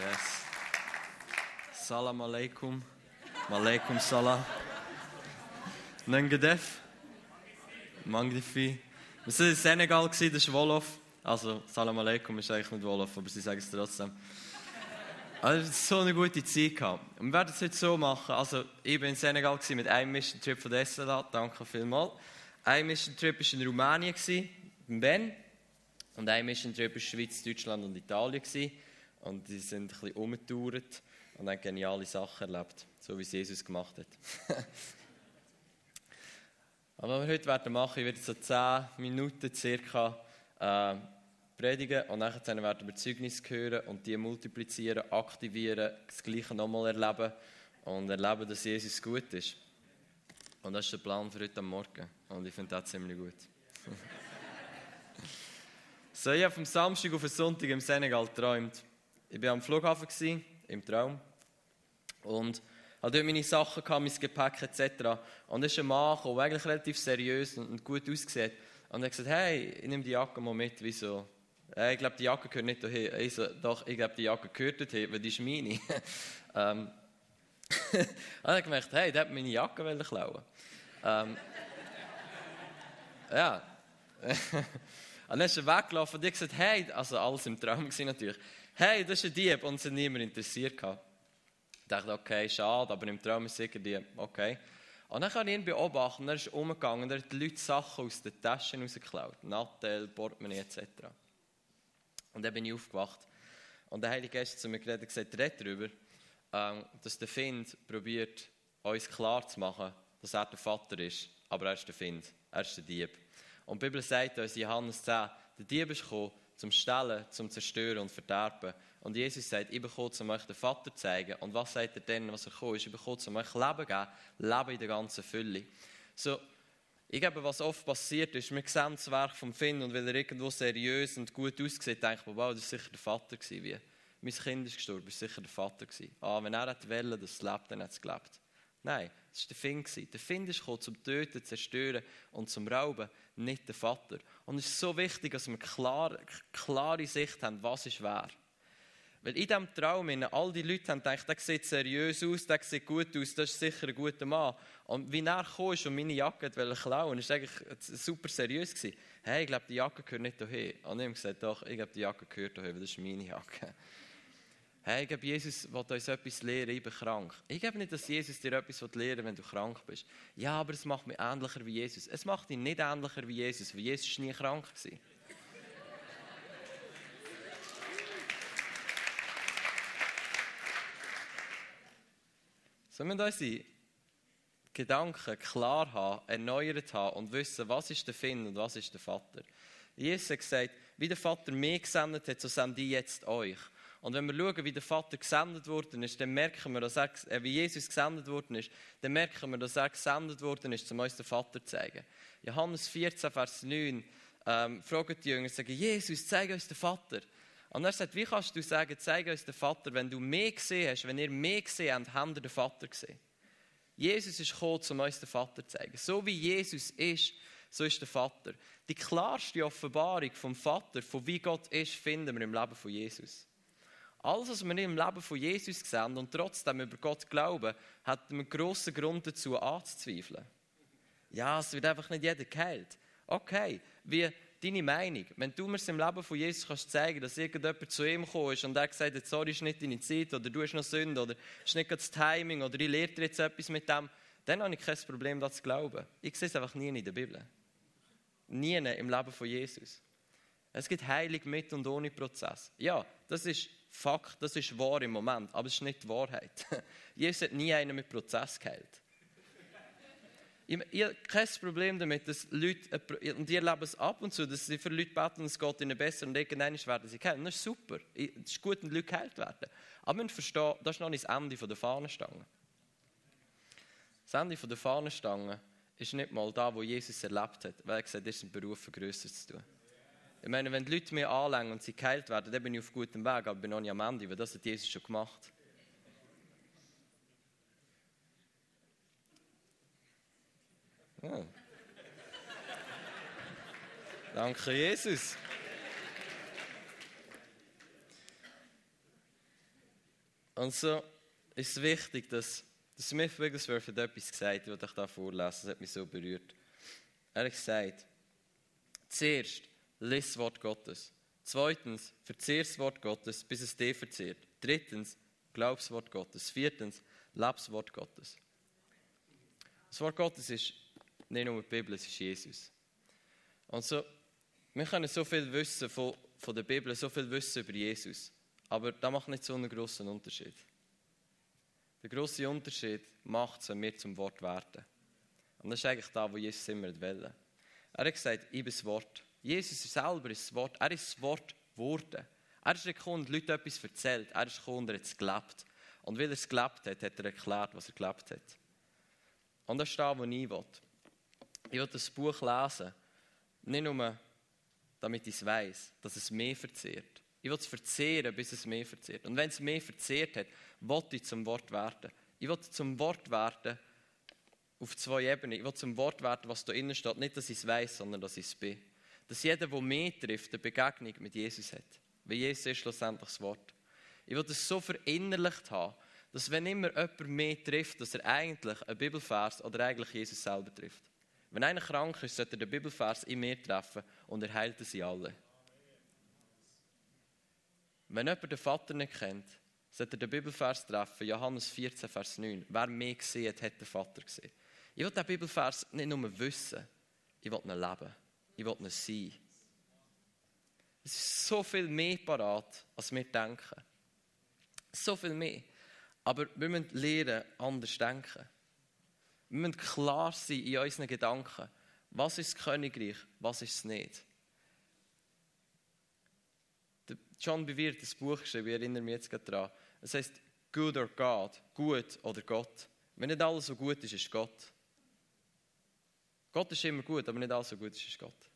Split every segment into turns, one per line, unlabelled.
Yes. Salam alaikum. Malaikum salam. Nengedef. Magnifi. Wir waren in Senegal, das ist Wolof. Also, Salam alaikum ist eigentlich nicht Wolof, aber sie sagen es trotzdem. Also, es so eine gute Zeit gehabt. Und wir werden es heute so machen. Also, ich war in Senegal mit einem Mission Trip von SLA. Danke vielmals. Ein Mission Trip war in Rumänien, in Ben. Und ein Mission Trip war in Schweiz, Deutschland und Italien. Und die sind ein bisschen umgetourt und haben geniale Sachen erlebt, so wie es Jesus gemacht hat. Aber was wir heute werden machen, ich werde so 10 Minuten circa äh, predigen und nachher werden wir Zeugnis hören und die multiplizieren, aktivieren, das Gleiche nochmal erleben und erleben, dass Jesus gut ist. Und das ist der Plan für heute Morgen und ich finde das ziemlich gut. so, ich habe vom Samstag auf den Sonntag im Senegal geträumt. Ich war am Flughafen, gewesen, im Traum. Und hatte dort meine Sachen, gehabt, mein Gepäck etc. Und es ist ein Mann der eigentlich relativ seriös und gut aussieht. Und er hat gesagt, hey, ich nehme die Jacke mal mit. Wieso? Hey, ich glaube, die Jacke gehört nicht hierher. Ich so, doch, ich glaube, die Jacke gehört dorthin, weil die ist meine. ähm, und er hat gemerkt, hey, der hat meine Jacke klauen. ähm, ja. und dann ist er weggelaufen und ich gesagt, hey, also alles im Traum natürlich hey, das ist ein Dieb und es hat niemand interessiert. Ich dachte, okay, schade, aber im Traum ist sicher Dieb, okay. Und dann kann ich ihn beobachten, er ist umgegangen, er hat die Leute Sachen aus den Taschen rausgeklaut, Nattel, Portemonnaie etc. Und dann bin ich aufgewacht und der Heilige Geist zu mir geredet und gesagt, red darüber, ähm, dass der Find probiert, uns klar zu machen, dass er der Vater ist, aber er ist der Find, er ist der Dieb. Und die Bibel sagt uns in Johannes 10, der Dieb ist gekommen, zum Stellen, zum Zerstören und Verderben. Und Jesus sagt, ich bekomme, um euch den Vater zu zeigen. Und was sagt er denn, was er gekommen ist? Ich bekomme, um euch Leben zu geben, Leben in der ganzen Fülle. So, ich glaube, was oft passiert ist, wir sehen das Werk vom Finn und weil er irgendwo seriös und gut aussieht, denkt man, wow, das war sicher der Vater gewesen. Wie, mein Kind ist gestorben, das war sicher der Vater gewesen. Ah, wenn er wollte, dass es lebt, dann hat es gelebt. Nein, das war der Finn. Der Finn ist gekommen, zum Töten, Zerstören und zum Rauben, nicht der Vater. Und es ist so wichtig, dass wir klar, klare Sicht haben, was ist wer. Weil in diesem Traum, all die Leute haben gedacht, der sieht seriös aus, der sieht gut aus, das ist sicher ein guter Mann. Und wie er kam und meine Jacke wollte klauen, war eigentlich super seriös. Gewesen. Hey, ich glaube, die Jacke gehört nicht hierher. Und ich habe gesagt, doch, ich glaube, die Jacke gehört hierher, weil das ist meine Jacke. Hey, ich glaube, Jesus will uns etwas lehren, ich bin krank. Ich glaube nicht, dass Jesus dir etwas lehren will, wenn du krank bist. Ja, aber es macht mich ähnlicher wie Jesus. Es macht ihn nicht ähnlicher wie Jesus, weil Jesus nie krank war. So müssen wir unsere Gedanken klar haben, erneuert haben und wissen, was ist der Finn und was ist der Vater. Jesus hat gesagt, wie der Vater mich gesendet hat, so sende ich jetzt euch. Und wenn wir schauen, wie der Vater gesendet worden ist, dann merken wir, dass er, äh, wie Jesus gesendet worden ist, dann merken wir, dass er gesendet worden ist, um uns den Vater zu zeigen. Johannes 14, Vers 9, ähm, fragen die Jünger, sagen, Jesus, zeig uns den Vater. Und er sagt, wie kannst du sagen, zeig uns den Vater, wenn du mehr gesehen hast, wenn ihr mehr gesehen habt, habt ihr den Vater gesehen. Jesus ist gekommen, um uns den Vater zu zeigen. So wie Jesus ist, so ist der Vater. Die klarste Offenbarung vom Vater, von wie Gott ist, finden wir im Leben von Jesus. Alles, was wir im Leben von Jesus sehen und trotzdem über Gott glauben, hat einen grossen Grund dazu anzuzweifeln. Ja, es wird einfach nicht jeder geheilt. Okay, wie deine Meinung? Wenn du mir im Leben von Jesus kannst zeigen, dass irgendjemand zu ihm gekommen ist und er gesagt hat, sorry, ist nicht deine Zeit oder du hast noch Sünde oder ist nicht das Timing oder ich lehre dir jetzt etwas mit dem, dann habe ich kein Problem, das zu glauben. Ich sehe es einfach nie in der Bibel. Nie im Leben von Jesus. Es gibt Heilig mit und ohne Prozess. Ja, das ist Fakt, das ist wahr im Moment, aber es ist nicht die Wahrheit. Jesus hat nie einen mit Prozess geheilt. Ich, ich habe kein Problem damit, dass Leute, und die erleben es ab und zu, dass sie für Leute beten, es geht ihnen besser und irgendwann werden sie geheilt. Das ist super. Es ist gut, wenn Leute geheilt werden. Aber man versteht, das ist noch nicht das Ende der Fahnenstange. Das Ende der Fahnenstange ist nicht mal da, wo Jesus erlebt hat, weil er gesagt hat, das ist ein Beruf, Größeres zu tun. Ich meine, wenn die Leute mir anlängen und sie geheilt werden, dann bin ich auf gutem Weg, aber bin noch nicht am Ende, weil das hat Jesus schon gemacht. Oh. Danke, Jesus. Und so ist es wichtig, dass der Smith Wigglesworth hat etwas gesagt, was ich da vorlesen, das hat mich so berührt. Er hat gesagt, zuerst lies das Wort Gottes. Zweitens, verzehr das Wort Gottes, bis es dich verzehrt. Drittens, glaub das Wort Gottes. Viertens, leb das Wort Gottes. Das Wort Gottes ist nicht nur die Bibel, es ist Jesus. Und so, wir können so viel wissen von, von der Bibel, so viel wissen über Jesus. Aber das macht nicht so einen großen Unterschied. Der große Unterschied macht es, wenn wir zum Wort werden. Und das ist eigentlich da, wo Jesus immer will. Er hat gesagt, ich bin das Wort. Jesus selber ist das Wort. Er ist das Wort geworden. Er ist gekommen und Leute etwas erzählt. Er ist gekommen und er hat es gelebt. Und weil er es gelebt hat, hat er erklärt, was er gelebt hat. Und das ist da, wo ich will. Ich will das Buch lesen. Nicht nur, damit ich es weiss, dass es mehr verzehrt. Ich will es verzehren, bis es mehr verzehrt. Und wenn es mehr verzehrt hat, will ich zum Wort werden. Ich will zum Wort werden auf zwei Ebenen. Ich will zum Wort werden, was da innen steht. Nicht, dass ich es weiss, sondern dass ich es bin. Dass jeder, der mehr trifft, eine Begegnung mit Jesus hat. Weil Jesus ist schlussendlich das Wort. Ich will das so verinnerlicht haben, dass wenn immer jemand mehr trifft, dass er eigentlich einen Bibelvers oder eigentlich Jesus selber trifft. Wenn einer krank ist, sollte er den Bibelvers in mir treffen und er heilt sie alle. Wenn jemand den Vater nicht kennt, sollte er den Bibelvers treffen, Johannes 14, Vers 9. Wer mehr gesehen hat, hat den Vater gesehen. Ich will diesen Bibelvers nicht nur wissen, ich will ihn leben. Ich will ihn sein. Es ist so viel mehr parat, als wir denken. So viel mehr. Aber wir müssen lernen, anders denken. Wir müssen klar sein in unseren Gedanken. Was ist das Königreich, was ist es nicht? John Bevere hat ein Buch geschrieben, ich erinnere mich jetzt gerade daran. Es heißt Good or God, gut oder Gott. Wenn nicht alles so gut ist, ist Gott. Gott ist immer gut, aber nicht alles so gut ist, ist Gott.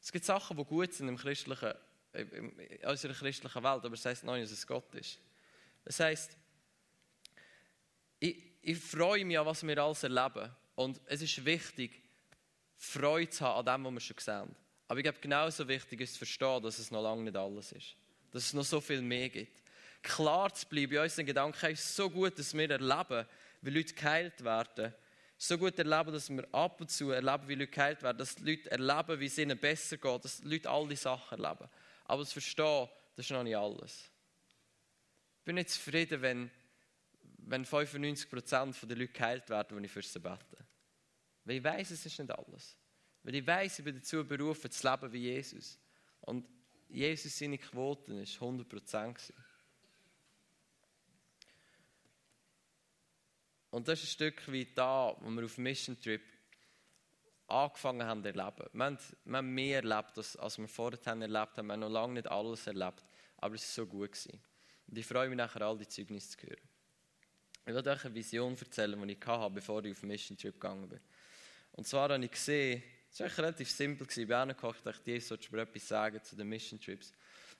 Es gibt Sachen, die gut sind im christlichen, in unserer christlichen Welt, aber es noch nicht, dass es Gott ist. Das heißt, ich, ich freue mich an, was wir alles erleben. Und es ist wichtig, Freude zu haben an dem, was wir schon sehen. Aber ich glaube, genauso wichtig ist zu verstehen, dass es noch lange nicht alles ist. Dass es noch so viel mehr gibt. Klar zu bleiben in unseren Gedanken ist so gut, dass wir erleben, wie Leute geheilt werden. So gut erleben, dass wir ab und zu erleben, wie Leute geheilt werden. Dass die Leute erleben, wie es ihnen besser geht. Dass die Leute all diese Sachen erleben. Aber das Verstehen, das ist noch nicht alles. Ich bin nicht zufrieden, wenn, wenn 95% der Leute geheilt werden, wenn ich für sie bete. Weil ich weiß, es ist nicht alles. Weil ich weiß, ich bin dazu berufen, zu leben wie Jesus. Und Jesus seine Quoten war 100%. Und das ist ein Stück wie da, wo wir auf Mission Trip angefangen haben zu erleben. Wir haben, wir haben mehr erlebt, als, als wir vorher erlebt haben. Wir haben noch lange nicht alles erlebt, aber es war so gut. Gewesen. Und ich freue mich nachher, all die Zeugnisse zu hören. Ich will euch eine Vision erzählen, die ich hatte, bevor ich auf Mission Trip gegangen bin. Und zwar habe ich gesehen, es war relativ simpel. Ich bin angekocht, ich dachte, Jesus sollte mir etwas sagen zu den Mission Trips.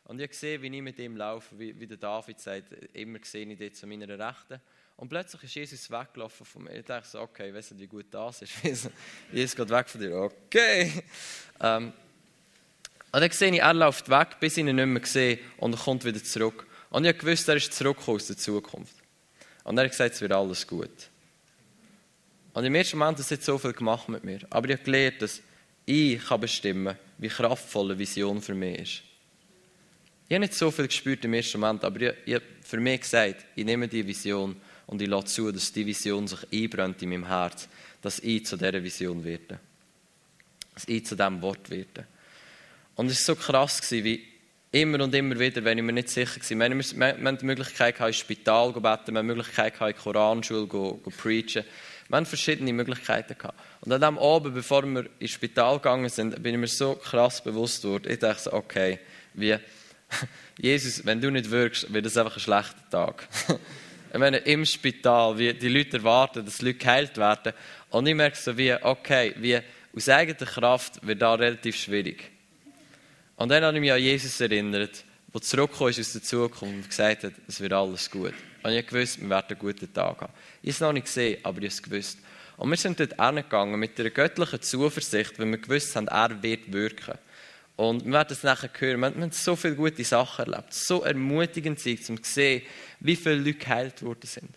Und ich habe gesehen, wie ich mit ihm laufe, wie, wie der David sagt, immer gesehen ich dort zu meiner Rechten. Und plötzlich ist Jesus weggelaufen von mir. Ich dachte so, okay, ich weiß nicht, wie gut das ist. Jesus geht weg von dir, okay. Ähm, und dann sehe ich, er läuft weg, bis ich ihn nicht mehr sehe und er kommt wieder zurück. Und ich wusste, er ist zurück aus der Zukunft. Und er hat gesagt, es wird alles gut. Und im ersten Moment hat es so viel gemacht mit mir. Aber ich habe gelernt, dass ich kann bestimmen wie kraftvoll eine Vision für mich ist. Ich habe nicht so viel gespürt im ersten Moment, aber ich, ich habe für mich gesagt, ich nehme diese Vision und ich lasse zu, dass die Vision sich einbrennt in meinem Herz, dass ich zu dieser Vision werde. Dass ich zu diesem Wort werde. Und es war so krass, wie immer und immer wieder, wenn ich mir nicht sicher war. Wir, wir, haben die Möglichkeit, ins Spital zu beten, wir haben die Möglichkeit, in die Koranschule zu preachen. Wir haben verschiedene Möglichkeiten gehabt. Und an dem Abend, bevor wir ins Spital gegangen sind, bin ich mir so krass bewusst geworden. Ich dachte okay, wie, Jesus, wenn du nicht wirkst, wird es einfach ein schlechter Tag. ich meine, im Spital, wie die Leute erwarten, dass Leute geheilt werden. Und ich merke so wie, okay, wie aus eigener Kraft wird da relativ schwierig. Und dann habe ich mich an Jesus erinnert, der zurückgekommen ist aus der Zukunft und gesagt hat, es wird alles gut. Und ich wusste, wir werden einen guten Tag haben. Ich habe es noch nicht gesehen, aber ich habe es gewusst. Und wir sind dort hingegangen mit einer göttlichen Zuversicht, weil wir gewusst haben, er wird wirken. Und wir werden es nachher hören. Wir haben so viele gute Sachen erlebt. So ermutigend sein, um zu sehen, wie viele Leute geheilt worden sind.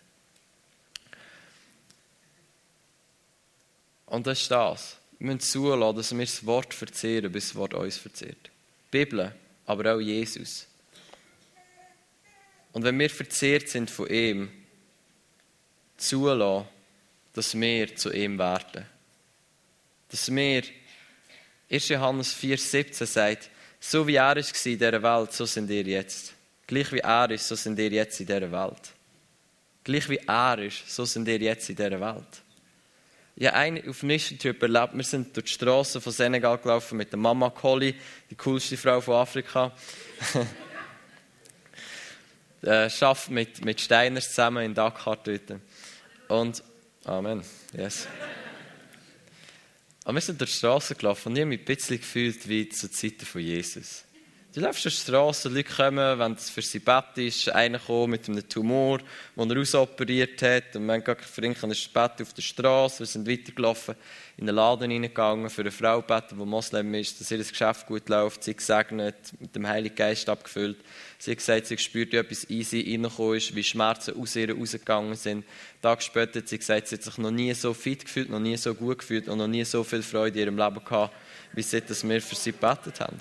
Und das ist das. Wir müssen zulassen, dass wir das Wort verzehren, bis das Wort uns verzehrt. Die Bibel, aber auch Jesus. Und wenn wir verzehrt sind von ihm, zulassen, dass wir zu ihm werden. Dass wir, 1. Johannes 4,17 sagt, so wie er war in dieser Welt, so sind ihr jetzt. Gleich wie er ist, so sind ihr jetzt in dieser Welt. Gleich wie er ist, so sind ihr jetzt in dieser Welt. Ich habe einen auf Trip erlebt. Wir sind durch die Straßen von Senegal gelaufen mit der Mama Collie, die coolste Frau von Afrika. äh, schafft mit, mit Steiners zusammen in Dakar dort. Und, Amen, yes. Aber wir sind durch die Straße gelaufen und ich habe mich ein bisschen gefühlt wie zur Zeit von Jesus. Du läufst auf der Straße, Leute kommen, wenn es für sie Bett ist, einer kommt mit einem Tumor, den er ausoperiert hat. Und wir haben gerade verrinkt ein Bett auf der Straße. Wir sind weitergelaufen, in den Laden hineingegangen, für eine Frau beten, die Moslem ist, dass ihr das Geschäft gut läuft. Sie gesegnet, mit dem Heiligen Geist abgefüllt. Sie hat gesagt, sie spürt, wie etwas easy reingekommen ist, wie Schmerzen aus ihr rausgegangen sind. Tag später hat sie gesagt, sie hat sich noch nie so fit gefühlt, noch nie so gut gefühlt und noch nie so viel Freude in ihrem Leben gehabt, wie seit wir für sie gebetet haben.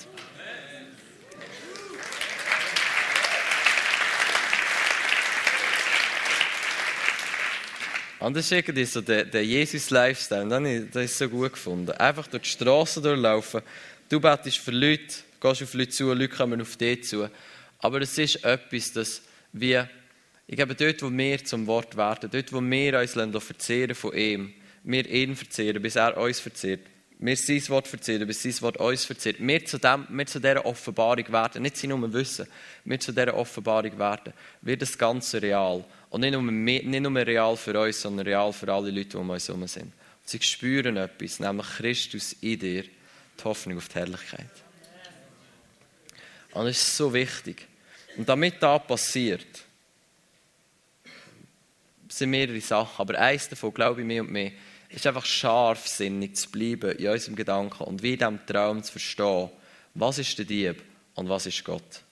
Und das ist irgendwie so der, der Jesus-Lifestyle. Dann habe ich so gut gefunden. Einfach durch die Straße durchlaufen. Du betest für Leute, gehst auf Leute zu, Leute kommen auf dich zu. Aber es ist etwas, das wir, ich glaube, dort, wo wir zum Wort werden, dort, wo wir uns verzehren von ihm, wir ihn verzehren, bis er uns verzehrt, wir sein Wort verzehren, bis sein Wort uns verzehrt, wir zu, dem, wir zu dieser Offenbarung werden, nicht sie nur wissen, wir zu dieser Offenbarung werden, wird das Ganze real. Und nicht nur, nicht nur real für uns, sondern real für alle Leute, die um uns herum sind. Und sie spüren etwas, nämlich Christus in dir, die Hoffnung auf die Herrlichkeit. Und das ist so wichtig. Und damit das passiert, sind mehrere Sachen. Aber eins davon, glaube ich, mehr und mehr, ist einfach scharfsinnig zu bleiben in unserem Gedanken und wie in diesem Traum zu verstehen, was ist der Dieb und was ist Gott.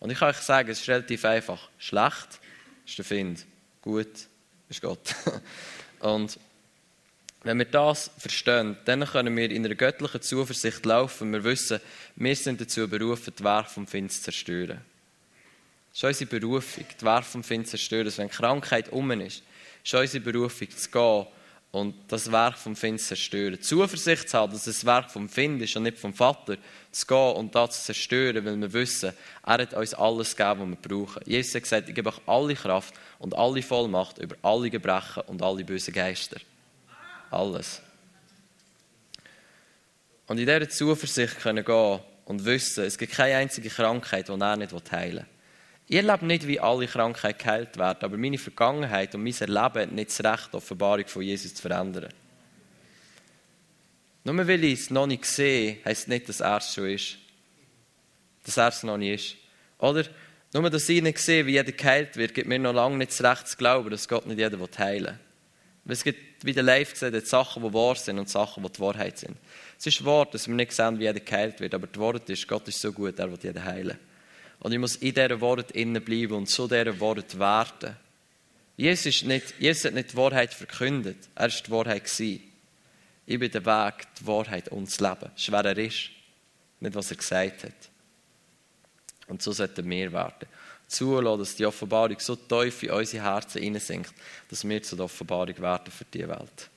Und ich kann euch sagen, es ist relativ einfach. Schlecht ist der Find. Gut ist Gott. Und wenn wir das verstehen, dann können wir in einer göttlichen Zuversicht laufen. Wir wissen, wir sind dazu berufen, die Werke vom Find zu zerstören. Das ist unsere Berufung, die Werke vom Find zu zerstören. Also wenn Krankheit um ist, ist unsere Berufung zu gehen und das Werk vom Find zerstören. Zuversicht zu haben, dass das Werk vom Find ist und nicht vom Vater, zu gehen und das zu zerstören, weil wir wissen, er hat uns alles gegeben, was wir brauchen. Jesus hat gesagt, ich gebe euch alle Kraft und alle Vollmacht über alle Gebrechen und alle bösen Geister. Alles. Und in dieser Zuversicht können gehen und wissen, es gibt keine einzige Krankheit, die er nicht heilen will. Ich erlebe nicht, wie alle Krankheiten geheilt werden, aber meine Vergangenheit und mein Erleben hat nicht das Recht, die Offenbarung von Jesus zu verändern. Nur weil ich es noch nicht sehe, heisst nicht, dass er es schon ist. Dass er es noch nicht ist. Oder? Nur, dass ich nicht sehe, wie jeder geheilt wird, gibt mir noch lange nicht das Recht zu glauben, dass Gott nicht jeder heilen will. Es gibt, wie der Live gesagt hat, Sachen, die wahr sind und Sachen, die die Wahrheit sind. Es ist wahr, dass wir nicht sehen, wie jeder geheilt wird, aber die Wahrheit ist, Gott ist so gut, er will jeden heilen. Und ich muss in dieser Wort innen bleiben und zu dieser Wort werden. Jesus, Jesus hat nicht die Wahrheit verkündet, er war die Wahrheit. Gewesen. Ich bin der Weg, die Wahrheit und das Leben. Das ist, wer er ist, nicht was er gesagt hat. Und so sollten wir werden. Zulassen, dass die Offenbarung so tief in unsere Herzen hineinsinkt, dass wir zu der Offenbarung werden für die Welt.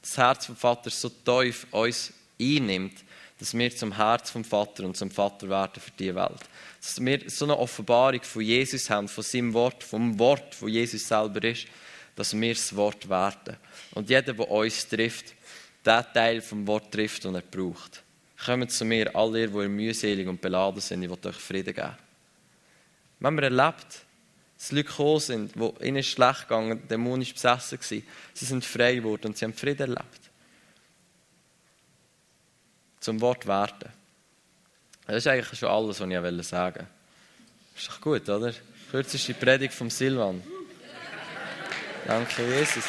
Das Herz vom Vater so tief uns einnimmt, dass wir zum Herz vom Vater und zum Vater werden für die Welt dass wir so eine Offenbarung von Jesus haben, von seinem Wort, vom Wort, wo Jesus selber ist, dass wir das Wort werden. Und jeder, der uns trifft, der Teil vom Wort trifft, den er braucht. Kommt zu mir, alle ihr, die mühselig und beladen sind, ich will euch Frieden geben. Wenn wir erlebt, dass Leute gekommen sind, die ihnen schlecht gegangen, dämonisch besessen waren, sie sind frei geworden und sie haben Frieden erlebt. Zum Wort werden. Das ist eigentlich schon alles, was ich sagen wollte. Ist doch gut, oder? Kürzeste Predigt vom Silvan. Danke, Jesus.